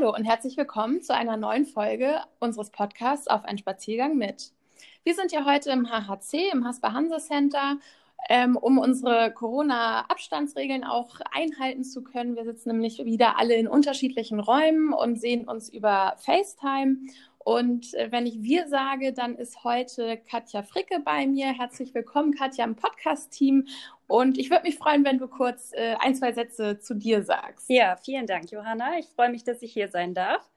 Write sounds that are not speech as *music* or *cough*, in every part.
Hallo und herzlich willkommen zu einer neuen Folge unseres Podcasts Auf einen Spaziergang mit. Wir sind ja heute im HHC, im Hasper Hanse Center, ähm, um unsere Corona-Abstandsregeln auch einhalten zu können. Wir sitzen nämlich wieder alle in unterschiedlichen Räumen und sehen uns über FaceTime. Und äh, wenn ich wir sage, dann ist heute Katja Fricke bei mir. Herzlich willkommen, Katja, im Podcast-Team. Und ich würde mich freuen, wenn du kurz äh, ein, zwei Sätze zu dir sagst. Ja, vielen Dank, Johanna. Ich freue mich, dass ich hier sein darf.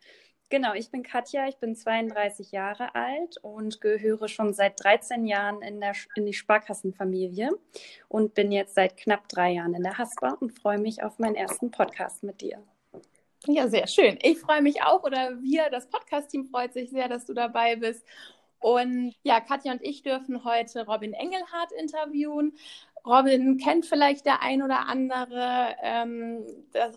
Genau, ich bin Katja, ich bin 32 Jahre alt und gehöre schon seit 13 Jahren in, der, in die Sparkassenfamilie und bin jetzt seit knapp drei Jahren in der Haspa und freue mich auf meinen ersten Podcast mit dir. Ja, sehr schön. Ich freue mich auch oder wir, das Podcast-Team freut sich sehr, dass du dabei bist. Und ja, Katja und ich dürfen heute Robin Engelhardt interviewen. Robin kennt vielleicht der ein oder andere. Ähm,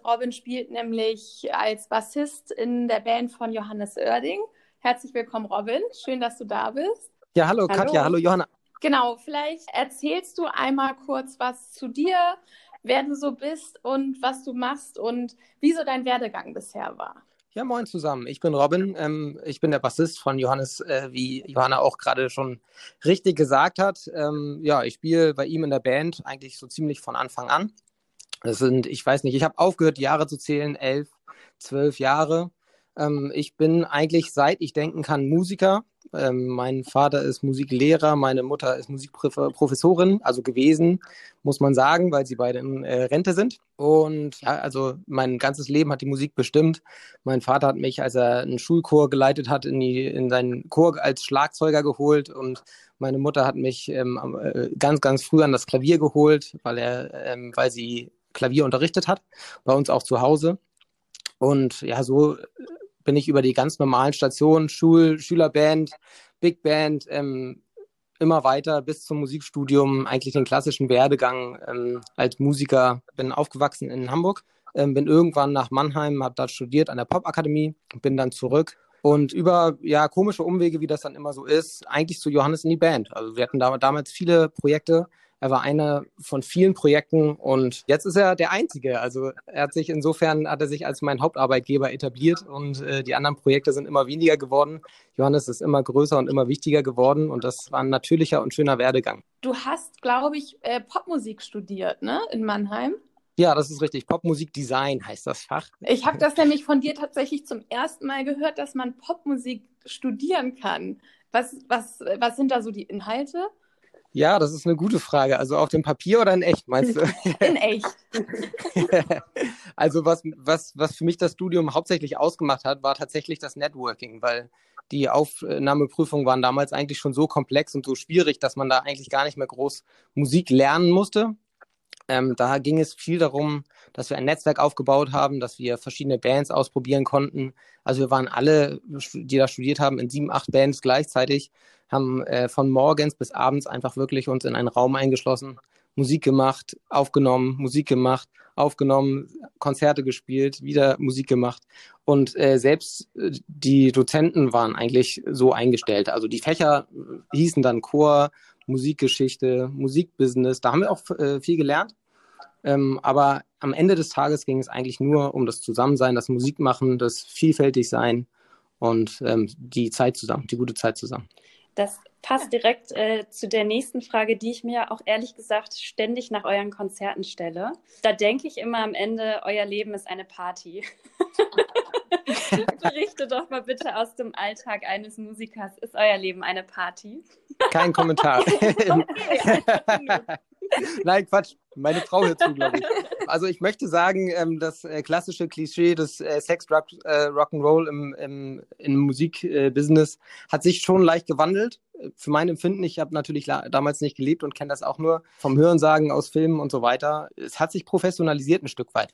Robin spielt nämlich als Bassist in der Band von Johannes Oerding. Herzlich willkommen, Robin. Schön, dass du da bist. Ja, hallo, hallo. Katja, hallo Johanna. Genau, vielleicht erzählst du einmal kurz was zu dir, wer du so bist und was du machst und wie so dein Werdegang bisher war. Ja, moin zusammen. Ich bin Robin. Ähm, ich bin der Bassist von Johannes, äh, wie Johanna auch gerade schon richtig gesagt hat. Ähm, ja, ich spiele bei ihm in der Band eigentlich so ziemlich von Anfang an. Das sind, ich weiß nicht, ich habe aufgehört, Jahre zu zählen, elf, zwölf Jahre. Ähm, ich bin eigentlich, seit ich denken kann, Musiker. Ähm, mein Vater ist Musiklehrer, meine Mutter ist Musikprofessorin, also gewesen, muss man sagen, weil sie beide in äh, Rente sind. Und ja, also mein ganzes Leben hat die Musik bestimmt. Mein Vater hat mich, als er einen Schulchor geleitet hat, in, die, in seinen Chor als Schlagzeuger geholt und meine Mutter hat mich ähm, äh, ganz, ganz früh an das Klavier geholt, weil er, ähm, weil sie Klavier unterrichtet hat, bei uns auch zu Hause. Und ja, so bin ich über die ganz normalen Stationen, Schul, Schülerband, Big Band, ähm, immer weiter bis zum Musikstudium, eigentlich den klassischen Werdegang ähm, als Musiker. Bin aufgewachsen in Hamburg, ähm, bin irgendwann nach Mannheim, habe dort studiert an der Popakademie, bin dann zurück und über ja komische Umwege, wie das dann immer so ist, eigentlich zu Johannes in die Band. Also wir hatten da, damals viele Projekte, er war einer von vielen Projekten und jetzt ist er der Einzige. Also er hat sich insofern hat er sich als mein Hauptarbeitgeber etabliert und äh, die anderen Projekte sind immer weniger geworden. Johannes ist immer größer und immer wichtiger geworden und das war ein natürlicher und schöner Werdegang. Du hast, glaube ich, äh, Popmusik studiert, ne, in Mannheim? Ja, das ist richtig. Popmusikdesign heißt das Fach. Ich habe das nämlich von dir tatsächlich zum ersten Mal gehört, dass man Popmusik studieren kann. Was, was, was sind da so die Inhalte? Ja, das ist eine gute Frage. Also auf dem Papier oder in echt, meinst du? *laughs* In echt. *laughs* also was, was, was für mich das Studium hauptsächlich ausgemacht hat, war tatsächlich das Networking, weil die Aufnahmeprüfungen waren damals eigentlich schon so komplex und so schwierig, dass man da eigentlich gar nicht mehr groß Musik lernen musste. Ähm, da ging es viel darum, dass wir ein Netzwerk aufgebaut haben, dass wir verschiedene Bands ausprobieren konnten. Also wir waren alle, die da studiert haben, in sieben, acht Bands gleichzeitig, haben äh, von morgens bis abends einfach wirklich uns in einen Raum eingeschlossen, Musik gemacht, aufgenommen, Musik gemacht, aufgenommen, Konzerte gespielt, wieder Musik gemacht. Und äh, selbst äh, die Dozenten waren eigentlich so eingestellt. Also die Fächer hießen dann Chor, Musikgeschichte, Musikbusiness. Da haben wir auch äh, viel gelernt. Ähm, aber am Ende des Tages ging es eigentlich nur um das Zusammensein, das Musikmachen, das Vielfältigsein und ähm, die Zeit zusammen, die gute Zeit zusammen. Das passt direkt äh, zu der nächsten Frage, die ich mir auch ehrlich gesagt ständig nach euren Konzerten stelle. Da denke ich immer am Ende, euer Leben ist eine Party. *laughs* Berichte doch mal bitte aus dem Alltag eines Musikers. Ist euer Leben eine Party? Kein Kommentar. *laughs* *laughs* Nein, Quatsch. Meine Frau hört zu, glaube ich. Also ich möchte sagen, ähm, das äh, klassische Klischee des äh, Sex, Rock, äh, Rock'n'Roll im, im, im Musikbusiness hat sich schon leicht gewandelt. Für mein Empfinden, ich habe natürlich damals nicht gelebt und kenne das auch nur vom Hörensagen aus Filmen und so weiter. Es hat sich professionalisiert ein Stück weit.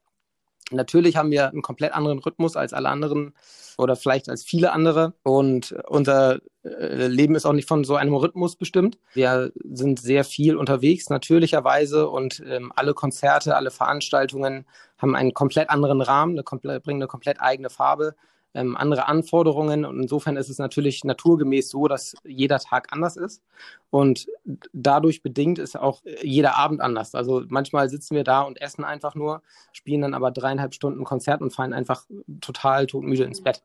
Natürlich haben wir einen komplett anderen Rhythmus als alle anderen oder vielleicht als viele andere. Und unser äh, Leben ist auch nicht von so einem Rhythmus bestimmt. Wir sind sehr viel unterwegs, natürlicherweise. Und ähm, alle Konzerte, alle Veranstaltungen haben einen komplett anderen Rahmen, eine komplett, bringen eine komplett eigene Farbe. Ähm, andere Anforderungen. Und insofern ist es natürlich naturgemäß so, dass jeder Tag anders ist. Und dadurch bedingt ist auch jeder Abend anders. Also manchmal sitzen wir da und essen einfach nur, spielen dann aber dreieinhalb Stunden Konzert und fallen einfach total todmüde ins Bett.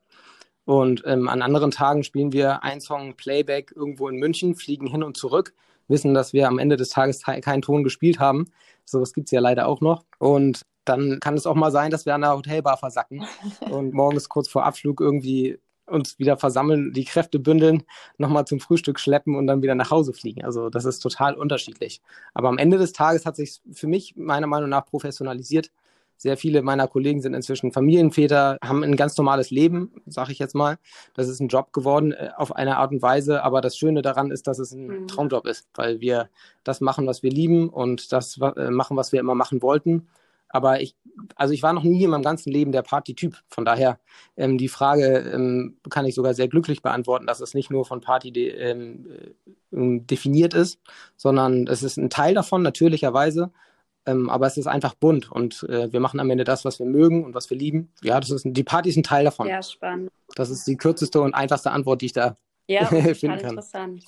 Und ähm, an anderen Tagen spielen wir einen Song Playback irgendwo in München, fliegen hin und zurück, wissen, dass wir am Ende des Tages keinen Ton gespielt haben. So was gibt es ja leider auch noch. Und dann kann es auch mal sein, dass wir an der Hotelbar versacken und *laughs* morgens kurz vor Abflug irgendwie uns wieder versammeln, die Kräfte bündeln, nochmal zum Frühstück schleppen und dann wieder nach Hause fliegen. Also das ist total unterschiedlich. Aber am Ende des Tages hat sich für mich meiner Meinung nach professionalisiert. Sehr viele meiner Kollegen sind inzwischen Familienväter, haben ein ganz normales Leben, sage ich jetzt mal. Das ist ein Job geworden äh, auf eine Art und Weise. Aber das Schöne daran ist, dass es ein mhm. Traumjob ist, weil wir das machen, was wir lieben und das äh, machen, was wir immer machen wollten. Aber ich, also ich war noch nie in meinem ganzen Leben der Party-Typ. Von daher ähm, die Frage ähm, kann ich sogar sehr glücklich beantworten, dass es nicht nur von Party de, ähm, äh, definiert ist, sondern es ist ein Teil davon, natürlicherweise. Ähm, aber es ist einfach bunt und äh, wir machen am Ende das, was wir mögen und was wir lieben. Ja, das ist die Party ist ein Teil davon. Ja, spannend. Das ist die kürzeste und einfachste Antwort, die ich da ja, *laughs* finden kann. Interessant.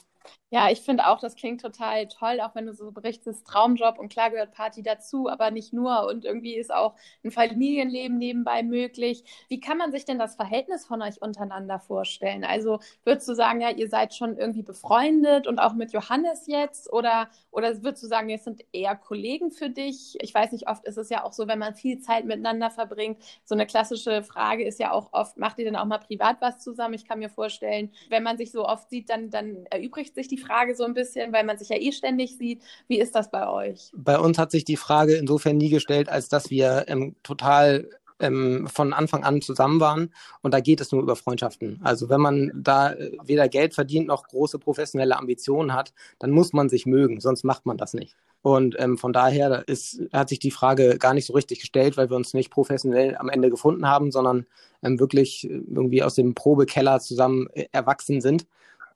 Ja, ich finde auch, das klingt total toll, auch wenn du so berichtest, Traumjob und klar gehört Party dazu, aber nicht nur. Und irgendwie ist auch ein Familienleben nebenbei möglich. Wie kann man sich denn das Verhältnis von euch untereinander vorstellen? Also würdest du sagen, ja, ihr seid schon irgendwie befreundet und auch mit Johannes jetzt? Oder, oder würdest du sagen, es sind eher Kollegen für dich? Ich weiß nicht, oft ist es ja auch so, wenn man viel Zeit miteinander verbringt. So eine klassische Frage ist ja auch oft, macht ihr denn auch mal privat was zusammen? Ich kann mir vorstellen, wenn man sich so oft sieht, dann, dann erübrigt sich die Frage so ein bisschen, weil man sich ja eh ständig sieht. Wie ist das bei euch? Bei uns hat sich die Frage insofern nie gestellt, als dass wir ähm, total ähm, von Anfang an zusammen waren. Und da geht es nur über Freundschaften. Also wenn man da äh, weder Geld verdient noch große professionelle Ambitionen hat, dann muss man sich mögen, sonst macht man das nicht. Und ähm, von daher ist, hat sich die Frage gar nicht so richtig gestellt, weil wir uns nicht professionell am Ende gefunden haben, sondern ähm, wirklich äh, irgendwie aus dem Probekeller zusammen äh, erwachsen sind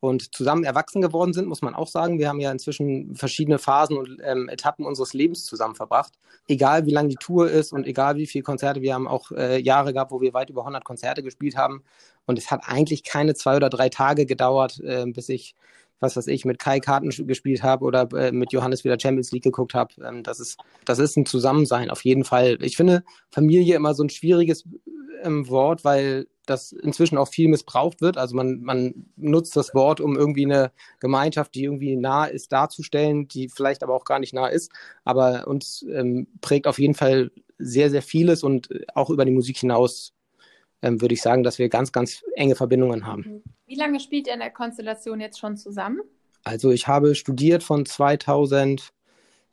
und zusammen erwachsen geworden sind, muss man auch sagen. Wir haben ja inzwischen verschiedene Phasen und ähm, Etappen unseres Lebens zusammen verbracht. Egal wie lang die Tour ist und egal wie viele Konzerte, wir haben auch äh, Jahre gehabt, wo wir weit über 100 Konzerte gespielt haben. Und es hat eigentlich keine zwei oder drei Tage gedauert, äh, bis ich was weiß ich, mit Kai Karten gespielt habe oder äh, mit Johannes wieder Champions League geguckt habe. Ähm, das, ist, das ist ein Zusammensein, auf jeden Fall. Ich finde Familie immer so ein schwieriges ähm, Wort, weil das inzwischen auch viel missbraucht wird. Also man, man nutzt das Wort, um irgendwie eine Gemeinschaft, die irgendwie nah ist, darzustellen, die vielleicht aber auch gar nicht nah ist. Aber uns ähm, prägt auf jeden Fall sehr, sehr vieles und auch über die Musik hinaus ähm, würde ich sagen, dass wir ganz, ganz enge Verbindungen haben. Wie lange spielt ihr in der Konstellation jetzt schon zusammen? Also ich habe studiert von 2000,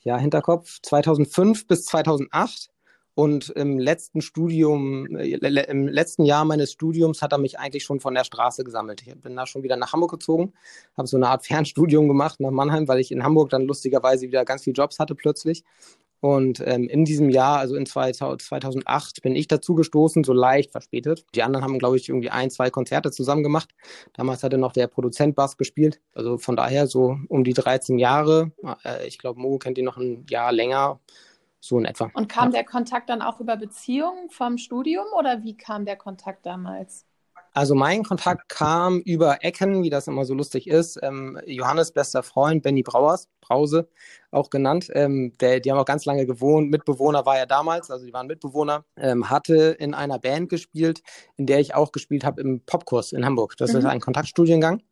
ja, Hinterkopf, 2005 bis 2008 und im letzten Studium, äh, im letzten Jahr meines Studiums hat er mich eigentlich schon von der Straße gesammelt. Ich bin da schon wieder nach Hamburg gezogen, habe so eine Art *laughs* Fernstudium gemacht nach Mannheim, weil ich in Hamburg dann lustigerweise wieder ganz viele Jobs hatte plötzlich. Und ähm, in diesem Jahr, also in 2008, bin ich dazu gestoßen, so leicht verspätet. Die anderen haben, glaube ich, irgendwie ein, zwei Konzerte zusammen gemacht. Damals hatte noch der Produzent Bass gespielt. Also von daher so um die 13 Jahre. Äh, ich glaube, Mo kennt ihn noch ein Jahr länger so in etwa. Und kam ja. der Kontakt dann auch über Beziehungen vom Studium oder wie kam der Kontakt damals? Also mein Kontakt kam über Ecken, wie das immer so lustig ist. Ähm, Johannes bester Freund, Benny Brauers, Brause auch genannt. Ähm, der, die haben auch ganz lange gewohnt. Mitbewohner war er damals, also die waren Mitbewohner. Ähm, hatte in einer Band gespielt, in der ich auch gespielt habe im Popkurs in Hamburg. Das mhm. ist ein Kontaktstudiengang.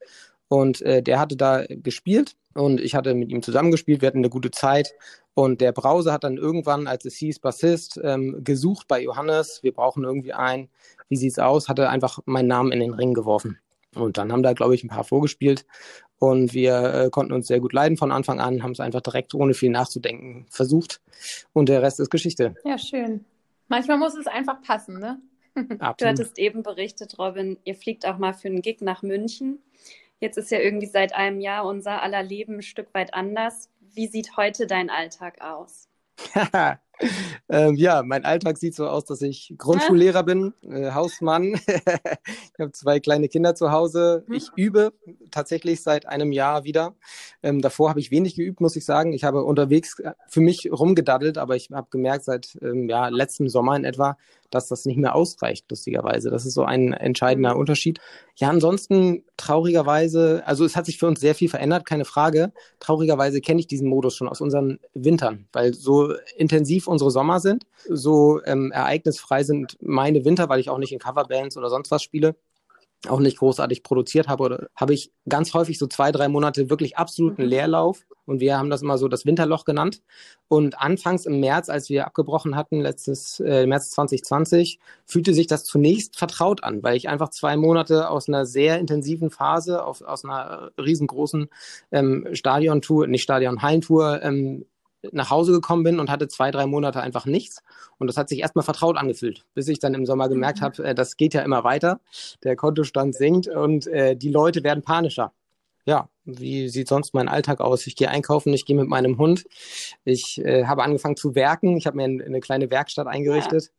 Und äh, der hatte da gespielt und ich hatte mit ihm zusammengespielt. Wir hatten eine gute Zeit. Und der Brause hat dann irgendwann, als es hieß Bassist, ähm, gesucht bei Johannes. Wir brauchen irgendwie einen. Wie sieht's aus? Hatte einfach meinen Namen in den Ring geworfen. Und dann haben da, glaube ich, ein paar vorgespielt. Und wir äh, konnten uns sehr gut leiden von Anfang an, haben es einfach direkt ohne viel nachzudenken versucht. Und der Rest ist Geschichte. Ja, schön. Manchmal muss es einfach passen, ne? *laughs* Absolut. Du hattest eben berichtet, Robin, ihr fliegt auch mal für einen Gig nach München. Jetzt ist ja irgendwie seit einem Jahr unser aller Leben ein Stück weit anders. Wie sieht heute dein Alltag aus? *laughs* ähm, ja, mein Alltag sieht so aus, dass ich Grundschullehrer bin, äh, Hausmann. *laughs* ich habe zwei kleine Kinder zu Hause. Mhm. Ich übe tatsächlich seit einem Jahr wieder. Ähm, davor habe ich wenig geübt, muss ich sagen. Ich habe unterwegs äh, für mich rumgedaddelt, aber ich habe gemerkt seit ähm, ja, letztem Sommer in etwa, dass das nicht mehr ausreicht, lustigerweise. Das ist so ein entscheidender mhm. Unterschied. Ja, ansonsten traurigerweise, also es hat sich für uns sehr viel verändert, keine Frage. Traurigerweise kenne ich diesen Modus schon aus unseren Wintern, weil so intensiv unsere Sommer sind, so ähm, ereignisfrei sind meine Winter, weil ich auch nicht in Coverbands oder sonst was spiele auch nicht großartig produziert habe, oder habe ich ganz häufig so zwei, drei Monate wirklich absoluten mhm. Leerlauf. Und wir haben das immer so das Winterloch genannt. Und anfangs im März, als wir abgebrochen hatten, letztes äh, März 2020, fühlte sich das zunächst vertraut an, weil ich einfach zwei Monate aus einer sehr intensiven Phase, auf, aus einer riesengroßen ähm, Stadiontour, nicht Stadion-Hallentour, ähm, nach Hause gekommen bin und hatte zwei, drei Monate einfach nichts. Und das hat sich erstmal vertraut angefühlt, bis ich dann im Sommer gemerkt mhm. habe, äh, das geht ja immer weiter. Der Kontostand sinkt und äh, die Leute werden panischer. Ja, wie sieht sonst mein Alltag aus? Ich gehe einkaufen, ich gehe mit meinem Hund. Ich äh, habe angefangen zu werken. Ich habe mir eine kleine Werkstatt eingerichtet.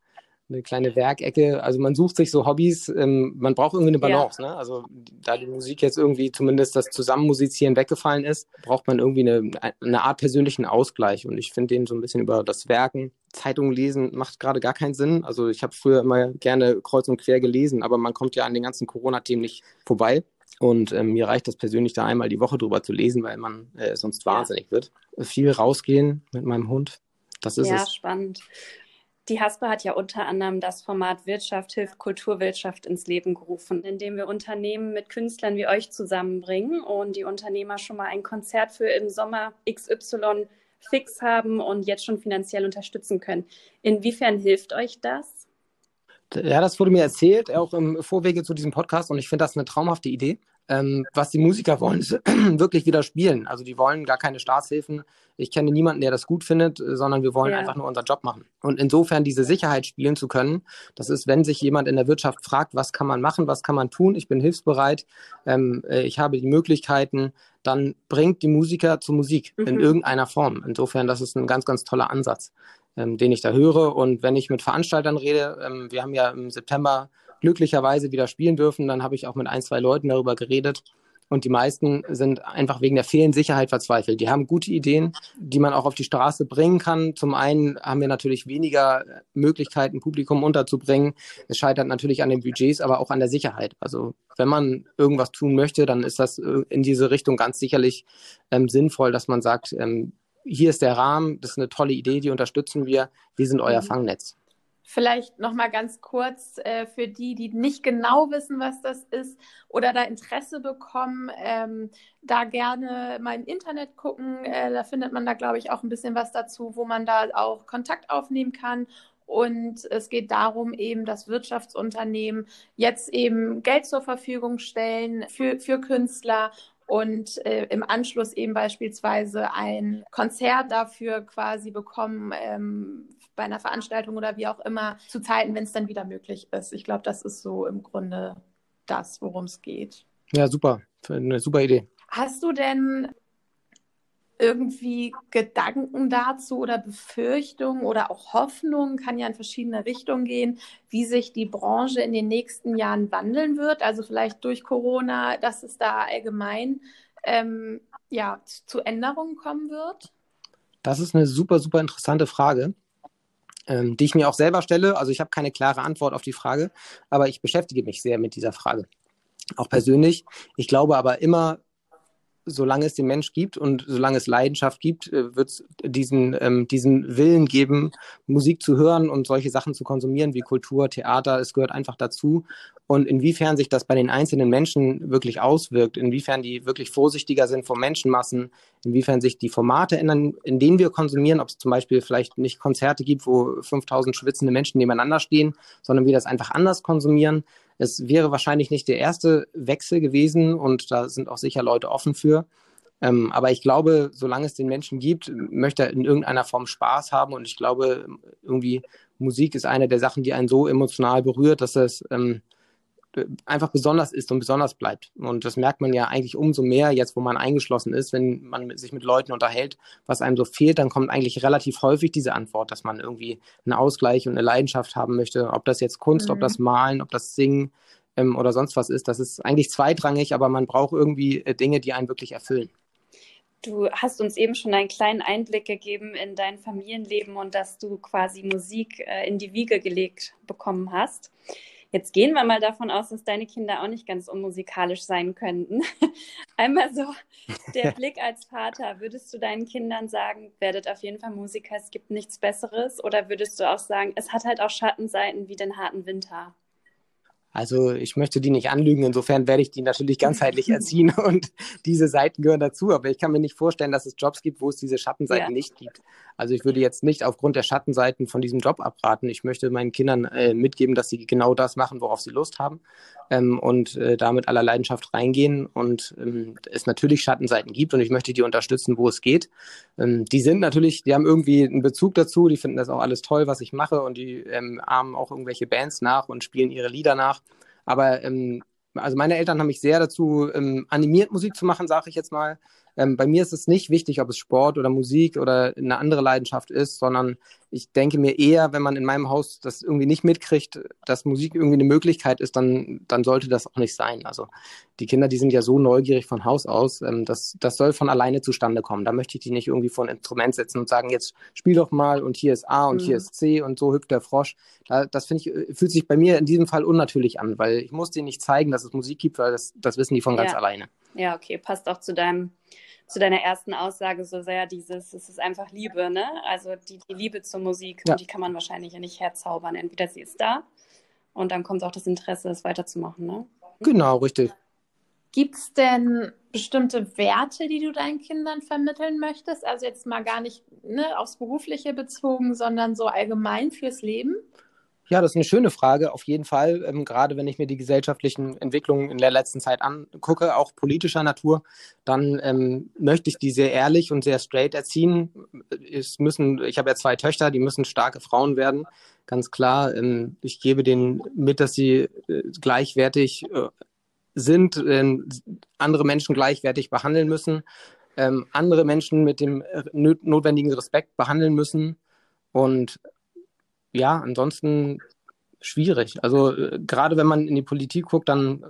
Eine kleine Werkecke. Also man sucht sich so Hobbys. Ähm, man braucht irgendwie eine Balance. Ja. Ne? Also da die Musik jetzt irgendwie zumindest das Zusammenmusizieren weggefallen ist, braucht man irgendwie eine, eine Art persönlichen Ausgleich. Und ich finde den so ein bisschen über das Werken. Zeitungen lesen macht gerade gar keinen Sinn. Also ich habe früher immer gerne kreuz und quer gelesen, aber man kommt ja an den ganzen Corona-Themen nicht vorbei. Und ähm, mir reicht das persönlich da einmal die Woche drüber zu lesen, weil man äh, sonst wahnsinnig wird. Viel rausgehen mit meinem Hund. Das ist ja, es. Ja, spannend. Die Haspe hat ja unter anderem das Format Wirtschaft hilft Kulturwirtschaft ins Leben gerufen, indem wir Unternehmen mit Künstlern wie euch zusammenbringen und die Unternehmer schon mal ein Konzert für im Sommer XY fix haben und jetzt schon finanziell unterstützen können. Inwiefern hilft euch das? Ja, das wurde mir erzählt, auch im Vorwege zu diesem Podcast und ich finde das eine traumhafte Idee. Ähm, was die Musiker wollen, ist *clears throat* wirklich wieder spielen. Also die wollen gar keine Staatshilfen. Ich kenne niemanden, der das gut findet, äh, sondern wir wollen ja. einfach nur unseren Job machen. Und insofern diese Sicherheit spielen zu können, das ist, wenn sich jemand in der Wirtschaft fragt, was kann man machen, was kann man tun, ich bin hilfsbereit, ähm, äh, ich habe die Möglichkeiten, dann bringt die Musiker zur Musik mhm. in irgendeiner Form. Insofern, das ist ein ganz, ganz toller Ansatz, ähm, den ich da höre. Und wenn ich mit Veranstaltern rede, ähm, wir haben ja im September glücklicherweise wieder spielen dürfen. Dann habe ich auch mit ein, zwei Leuten darüber geredet. Und die meisten sind einfach wegen der fehlenden Sicherheit verzweifelt. Die haben gute Ideen, die man auch auf die Straße bringen kann. Zum einen haben wir natürlich weniger Möglichkeiten, Publikum unterzubringen. Es scheitert natürlich an den Budgets, aber auch an der Sicherheit. Also wenn man irgendwas tun möchte, dann ist das äh, in diese Richtung ganz sicherlich ähm, sinnvoll, dass man sagt, ähm, hier ist der Rahmen, das ist eine tolle Idee, die unterstützen wir, wir sind euer mhm. Fangnetz. Vielleicht noch mal ganz kurz äh, für die, die nicht genau wissen, was das ist oder da Interesse bekommen, ähm, da gerne mal im Internet gucken. Äh, da findet man da, glaube ich, auch ein bisschen was dazu, wo man da auch Kontakt aufnehmen kann. Und es geht darum, eben, dass Wirtschaftsunternehmen jetzt eben Geld zur Verfügung stellen für, für Künstler und äh, im Anschluss eben beispielsweise ein Konzert dafür quasi bekommen ähm, bei einer Veranstaltung oder wie auch immer zu Zeiten, wenn es dann wieder möglich ist. Ich glaube, das ist so im Grunde das, worum es geht. Ja, super. Eine super Idee. Hast du denn irgendwie Gedanken dazu oder Befürchtungen oder auch Hoffnungen, kann ja in verschiedene Richtungen gehen, wie sich die Branche in den nächsten Jahren wandeln wird? Also vielleicht durch Corona, dass es da allgemein ähm, ja, zu Änderungen kommen wird? Das ist eine super, super interessante Frage ähm, die ich mir auch selber stelle. Also ich habe keine klare Antwort auf die Frage, aber ich beschäftige mich sehr mit dieser Frage. Auch persönlich. Ich glaube aber immer, solange es den Mensch gibt und solange es Leidenschaft gibt, äh, wird es diesen, ähm, diesen Willen geben, Musik zu hören und solche Sachen zu konsumieren wie Kultur, Theater. Es gehört einfach dazu. Und inwiefern sich das bei den einzelnen Menschen wirklich auswirkt, inwiefern die wirklich vorsichtiger sind vor Menschenmassen, inwiefern sich die Formate ändern, in denen wir konsumieren, ob es zum Beispiel vielleicht nicht Konzerte gibt, wo 5000 schwitzende Menschen nebeneinander stehen, sondern wir das einfach anders konsumieren. Es wäre wahrscheinlich nicht der erste Wechsel gewesen und da sind auch sicher Leute offen für. Ähm, aber ich glaube, solange es den Menschen gibt, möchte er in irgendeiner Form Spaß haben und ich glaube, irgendwie Musik ist eine der Sachen, die einen so emotional berührt, dass es ähm, einfach besonders ist und besonders bleibt. Und das merkt man ja eigentlich umso mehr jetzt, wo man eingeschlossen ist, wenn man sich mit Leuten unterhält, was einem so fehlt, dann kommt eigentlich relativ häufig diese Antwort, dass man irgendwie einen Ausgleich und eine Leidenschaft haben möchte, ob das jetzt Kunst, mhm. ob das Malen, ob das Singen ähm, oder sonst was ist. Das ist eigentlich zweitrangig, aber man braucht irgendwie äh, Dinge, die einen wirklich erfüllen. Du hast uns eben schon einen kleinen Einblick gegeben in dein Familienleben und dass du quasi Musik äh, in die Wiege gelegt bekommen hast. Jetzt gehen wir mal davon aus, dass deine Kinder auch nicht ganz unmusikalisch sein könnten. *laughs* Einmal so der Blick als Vater. Würdest du deinen Kindern sagen, werdet auf jeden Fall Musiker, es gibt nichts Besseres? Oder würdest du auch sagen, es hat halt auch Schattenseiten wie den harten Winter? Also ich möchte die nicht anlügen, insofern werde ich die natürlich ganzheitlich *laughs* erziehen und diese Seiten gehören dazu. Aber ich kann mir nicht vorstellen, dass es Jobs gibt, wo es diese Schattenseiten ja. nicht gibt. Also ich würde jetzt nicht aufgrund der Schattenseiten von diesem Job abraten. Ich möchte meinen Kindern äh, mitgeben, dass sie genau das machen, worauf sie Lust haben ähm, und äh, da mit aller Leidenschaft reingehen und ähm, es natürlich Schattenseiten gibt und ich möchte die unterstützen, wo es geht. Ähm, die sind natürlich, die haben irgendwie einen Bezug dazu, die finden das auch alles toll, was ich mache und die ähm, ahmen auch irgendwelche Bands nach und spielen ihre Lieder nach. Aber ähm, also meine Eltern haben mich sehr dazu ähm, animiert, Musik zu machen, sage ich jetzt mal. Ähm, bei mir ist es nicht wichtig, ob es Sport oder Musik oder eine andere Leidenschaft ist, sondern ich denke mir eher, wenn man in meinem Haus das irgendwie nicht mitkriegt, dass Musik irgendwie eine Möglichkeit ist, dann, dann sollte das auch nicht sein. Also die Kinder, die sind ja so neugierig von Haus aus, ähm, das, das soll von alleine zustande kommen. Da möchte ich die nicht irgendwie vor ein Instrument setzen und sagen, jetzt spiel doch mal und hier ist A und mhm. hier ist C und so hüpft der Frosch. Da, das finde ich, äh, fühlt sich bei mir in diesem Fall unnatürlich an, weil ich muss denen nicht zeigen, dass es Musik gibt, weil das, das wissen die von ganz ja. alleine. Ja, okay, passt auch zu deinem zu deiner ersten Aussage so sehr dieses, es ist einfach Liebe, ne? Also die, die Liebe zur Musik, ja. die kann man wahrscheinlich ja nicht herzaubern. Entweder sie ist da und dann kommt auch das Interesse, es weiterzumachen, ne? Genau, richtig. Gibt es denn bestimmte Werte, die du deinen Kindern vermitteln möchtest? Also jetzt mal gar nicht ne, aufs Berufliche bezogen, sondern so allgemein fürs Leben? Ja, das ist eine schöne Frage, auf jeden Fall. Ähm, gerade wenn ich mir die gesellschaftlichen Entwicklungen in der letzten Zeit angucke, auch politischer Natur, dann ähm, möchte ich die sehr ehrlich und sehr straight erziehen. Es müssen, ich habe ja zwei Töchter, die müssen starke Frauen werden, ganz klar. Ähm, ich gebe denen mit, dass sie äh, gleichwertig äh, sind, äh, andere Menschen gleichwertig behandeln müssen, ähm, andere Menschen mit dem äh, notwendigen Respekt behandeln müssen und ja, ansonsten schwierig. Also äh, gerade wenn man in die Politik guckt, dann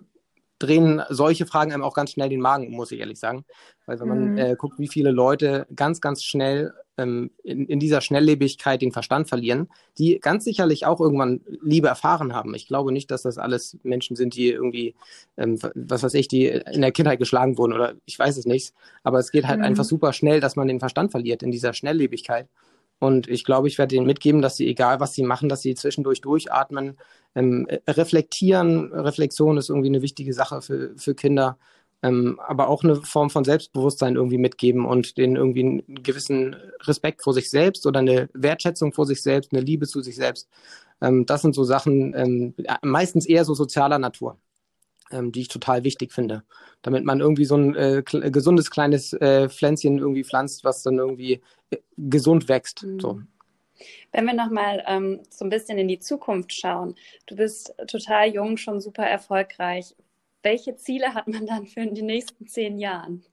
drehen solche Fragen einem auch ganz schnell den Magen um, muss ich ehrlich sagen. Weil wenn man mhm. äh, guckt, wie viele Leute ganz, ganz schnell ähm, in, in dieser Schnelllebigkeit den Verstand verlieren, die ganz sicherlich auch irgendwann Liebe erfahren haben. Ich glaube nicht, dass das alles Menschen sind, die irgendwie, ähm, was weiß ich, die in der Kindheit geschlagen wurden oder ich weiß es nicht. Aber es geht halt mhm. einfach super schnell, dass man den Verstand verliert in dieser Schnelllebigkeit. Und ich glaube, ich werde ihnen mitgeben, dass sie, egal was sie machen, dass sie zwischendurch durchatmen, ähm, reflektieren. Reflexion ist irgendwie eine wichtige Sache für, für Kinder. Ähm, aber auch eine Form von Selbstbewusstsein irgendwie mitgeben und denen irgendwie einen gewissen Respekt vor sich selbst oder eine Wertschätzung vor sich selbst, eine Liebe zu sich selbst. Ähm, das sind so Sachen, ähm, meistens eher so sozialer Natur ähm, die ich total wichtig finde. Damit man irgendwie so ein äh, gesundes kleines äh, Pflänzchen irgendwie pflanzt, was dann irgendwie äh, gesund wächst. Mhm. So. Wenn wir nochmal ähm, so ein bisschen in die Zukunft schauen, du bist total jung, schon super erfolgreich. Welche Ziele hat man dann für die nächsten zehn Jahren?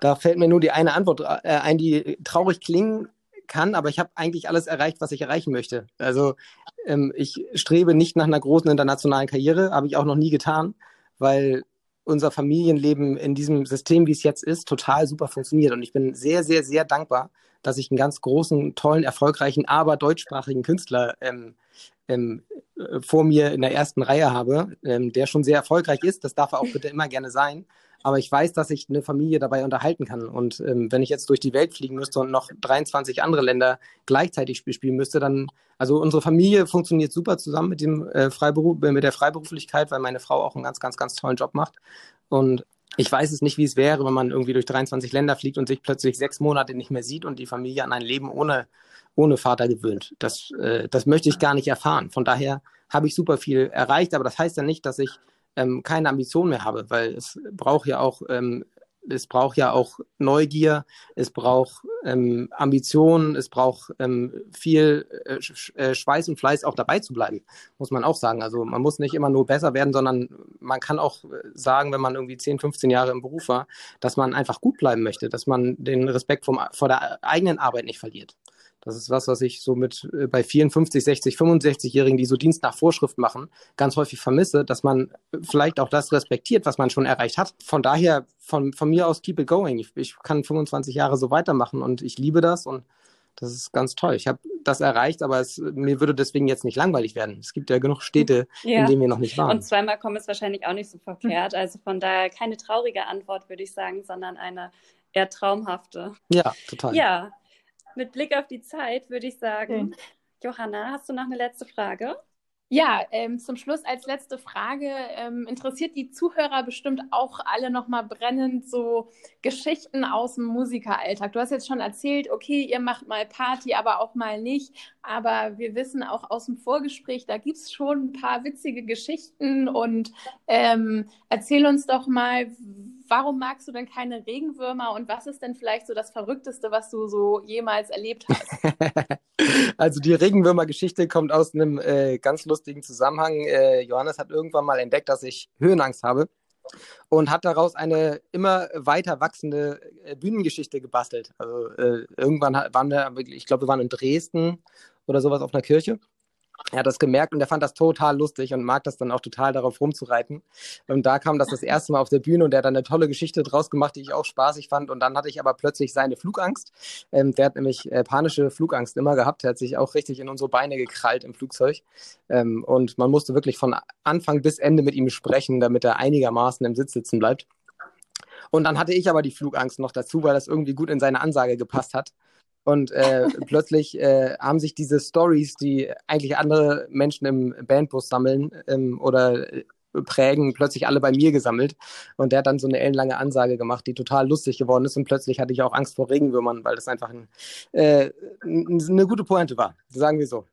Da fällt mir nur die eine Antwort äh, ein, die traurig klingen kann, aber ich habe eigentlich alles erreicht, was ich erreichen möchte. Also ähm, ich strebe nicht nach einer großen internationalen Karriere, habe ich auch noch nie getan, weil unser Familienleben in diesem System, wie es jetzt ist, total super funktioniert. Und ich bin sehr, sehr, sehr dankbar, dass ich einen ganz großen, tollen, erfolgreichen, aber deutschsprachigen Künstler ähm, ähm, äh, vor mir in der ersten Reihe habe, ähm, der schon sehr erfolgreich ist. Das darf er auch bitte immer gerne sein aber ich weiß, dass ich eine Familie dabei unterhalten kann. Und ähm, wenn ich jetzt durch die Welt fliegen müsste und noch 23 andere Länder gleichzeitig spielen müsste, dann, also unsere Familie funktioniert super zusammen mit dem äh, Freiberuf, mit der Freiberuflichkeit, weil meine Frau auch einen ganz, ganz, ganz tollen Job macht. Und ich weiß es nicht, wie es wäre, wenn man irgendwie durch 23 Länder fliegt und sich plötzlich sechs Monate nicht mehr sieht und die Familie an ein Leben ohne, ohne Vater gewöhnt. Das, äh, das möchte ich gar nicht erfahren. Von daher habe ich super viel erreicht, aber das heißt ja nicht, dass ich ähm, keine Ambition mehr habe, weil es braucht ja auch ähm, es braucht ja auch Neugier, es braucht ähm, Ambitionen, es braucht ähm, viel äh, äh, Schweiß und Fleiß auch dabei zu bleiben, muss man auch sagen. Also man muss nicht immer nur besser werden, sondern man kann auch äh, sagen, wenn man irgendwie 10, 15 Jahre im Beruf war, dass man einfach gut bleiben möchte, dass man den Respekt vom, vor der eigenen Arbeit nicht verliert. Das ist was, was ich so mit äh, bei 54, 60, 65-Jährigen, die so Dienst nach Vorschrift machen, ganz häufig vermisse, dass man vielleicht auch das respektiert, was man schon erreicht hat. Von daher, von, von mir aus, keep it going. Ich, ich kann 25 Jahre so weitermachen und ich liebe das und das ist ganz toll. Ich habe das erreicht, aber es, mir würde deswegen jetzt nicht langweilig werden. Es gibt ja genug Städte, ja. in denen wir noch nicht waren. Und zweimal kommen ist wahrscheinlich auch nicht so verkehrt. Also von daher keine traurige Antwort, würde ich sagen, sondern eine eher traumhafte. Ja, total. Ja, mit Blick auf die Zeit würde ich sagen, okay. Johanna, hast du noch eine letzte Frage? Ja, ähm, zum Schluss als letzte Frage ähm, interessiert die Zuhörer bestimmt auch alle nochmal brennend so Geschichten aus dem Musikeralltag. Du hast jetzt schon erzählt, okay, ihr macht mal Party, aber auch mal nicht. Aber wir wissen auch aus dem Vorgespräch, da gibt es schon ein paar witzige Geschichten und ähm, erzähl uns doch mal, warum magst du denn keine Regenwürmer und was ist denn vielleicht so das Verrückteste, was du so jemals erlebt hast? *laughs* also die Regenwürmer-Geschichte kommt aus einem äh, ganz lustigen Zusammenhang. Äh, Johannes hat irgendwann mal entdeckt, dass ich Höhenangst habe und hat daraus eine immer weiter wachsende äh, Bühnengeschichte gebastelt. Also äh, irgendwann waren wir, ich glaube, wir waren in Dresden oder sowas auf einer Kirche er hat das gemerkt und er fand das total lustig und mag das dann auch total darauf rumzureiten. Und da kam das das erste Mal auf der Bühne und er hat dann eine tolle Geschichte draus gemacht, die ich auch spaßig fand. Und dann hatte ich aber plötzlich seine Flugangst. Ähm, der hat nämlich äh, panische Flugangst immer gehabt. Er hat sich auch richtig in unsere Beine gekrallt im Flugzeug. Ähm, und man musste wirklich von Anfang bis Ende mit ihm sprechen, damit er einigermaßen im Sitz sitzen bleibt. Und dann hatte ich aber die Flugangst noch dazu, weil das irgendwie gut in seine Ansage gepasst hat. Und äh, *laughs* plötzlich äh, haben sich diese Stories, die eigentlich andere Menschen im Bandbus sammeln ähm, oder äh, prägen, plötzlich alle bei mir gesammelt. Und der hat dann so eine ellenlange Ansage gemacht, die total lustig geworden ist. Und plötzlich hatte ich auch Angst vor Regenwürmern, weil das einfach ein, äh, eine gute Pointe war, sagen wir so.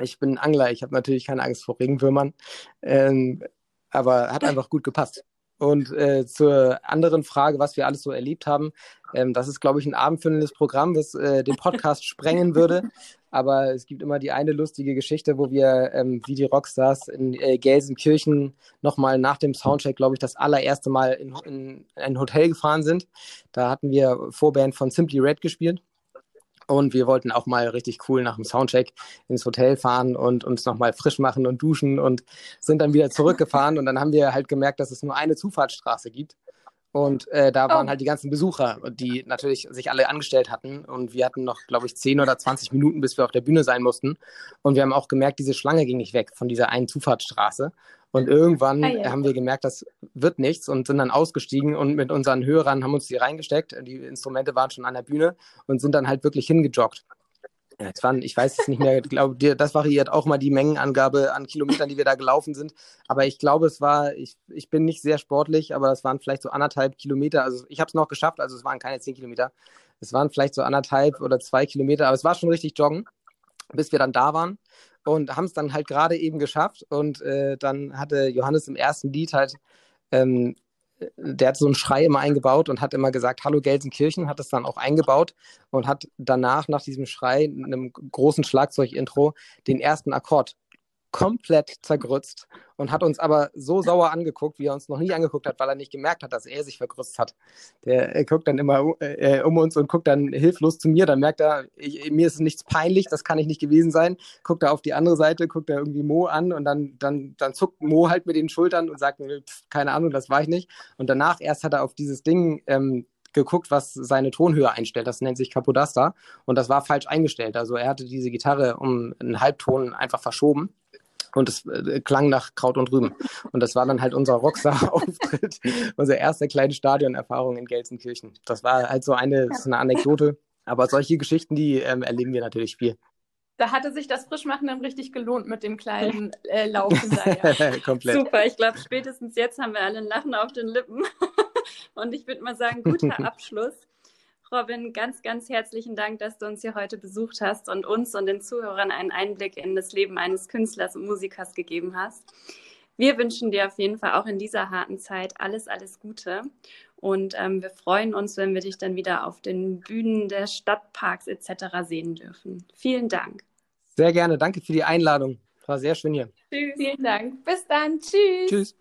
Ich bin Angler, ich habe natürlich keine Angst vor Regenwürmern, ähm, aber hat einfach gut gepasst. Und äh, zur anderen Frage, was wir alles so erlebt haben, ähm, das ist, glaube ich, ein abendfüllendes Programm, das äh, den Podcast *laughs* sprengen würde. Aber es gibt immer die eine lustige Geschichte, wo wir ähm, wie die Rockstars in äh, Gelsenkirchen nochmal nach dem Soundcheck, glaube ich, das allererste Mal in, in ein Hotel gefahren sind. Da hatten wir Vorband von Simply Red gespielt. Und wir wollten auch mal richtig cool nach dem Soundcheck ins Hotel fahren und uns nochmal frisch machen und duschen und sind dann wieder zurückgefahren. Und dann haben wir halt gemerkt, dass es nur eine Zufahrtsstraße gibt. Und äh, da waren oh. halt die ganzen Besucher, die natürlich sich alle angestellt hatten. Und wir hatten noch, glaube ich, 10 oder 20 Minuten, bis wir auf der Bühne sein mussten. Und wir haben auch gemerkt, diese Schlange ging nicht weg von dieser einen Zufahrtsstraße. Und irgendwann ah, ja. haben wir gemerkt, das wird nichts und sind dann ausgestiegen und mit unseren Hörern haben uns die reingesteckt. Die Instrumente waren schon an der Bühne und sind dann halt wirklich hingejoggt. Ja, es waren, ich weiß es nicht mehr, glaube, das variiert auch mal die Mengenangabe an Kilometern, die wir da gelaufen sind. Aber ich glaube, es war, ich, ich bin nicht sehr sportlich, aber es waren vielleicht so anderthalb Kilometer. Also ich habe es noch geschafft, also es waren keine zehn Kilometer. Es waren vielleicht so anderthalb oder zwei Kilometer, aber es war schon richtig joggen, bis wir dann da waren und haben es dann halt gerade eben geschafft. Und äh, dann hatte Johannes im ersten Lied halt, ähm, der hat so einen Schrei immer eingebaut und hat immer gesagt, Hallo Gelsenkirchen, hat es dann auch eingebaut und hat danach, nach diesem Schrei, einem großen Schlagzeugintro, den ersten Akkord komplett zergrützt und hat uns aber so sauer angeguckt, wie er uns noch nie angeguckt hat, weil er nicht gemerkt hat, dass er sich vergrützt hat. Der äh, guckt dann immer äh, um uns und guckt dann hilflos zu mir. Dann merkt er, ich, mir ist nichts peinlich, das kann ich nicht gewesen sein. Guckt er auf die andere Seite, guckt er irgendwie Mo an und dann, dann, dann zuckt Mo halt mit den Schultern und sagt, keine Ahnung, das war ich nicht. Und danach erst hat er auf dieses Ding ähm, geguckt, was seine Tonhöhe einstellt. Das nennt sich Capodasta. Und das war falsch eingestellt. Also er hatte diese Gitarre um einen Halbton einfach verschoben und es äh, klang nach Kraut und Rüben. Und das war dann halt unser Rockstar-Auftritt, *laughs* unsere erste kleine Stadionerfahrung in Gelsenkirchen. Das war halt so eine, so eine Anekdote. Aber solche Geschichten, die ähm, erleben wir natürlich viel. Da hatte sich das Frischmachen dann richtig gelohnt mit dem kleinen äh, Laufen. *laughs* Komplett. Super, ich glaube, spätestens jetzt haben wir alle ein Lachen auf den Lippen. *laughs* und ich würde mal sagen, guter Abschluss. Robin, ganz, ganz herzlichen Dank, dass du uns hier heute besucht hast und uns und den Zuhörern einen Einblick in das Leben eines Künstlers und Musikers gegeben hast. Wir wünschen dir auf jeden Fall auch in dieser harten Zeit alles, alles Gute. Und ähm, wir freuen uns, wenn wir dich dann wieder auf den Bühnen der Stadtparks etc. sehen dürfen. Vielen Dank. Sehr gerne. Danke für die Einladung. War sehr schön hier. Tschüss. Vielen Dank. Bis dann. Tschüss. Tschüss.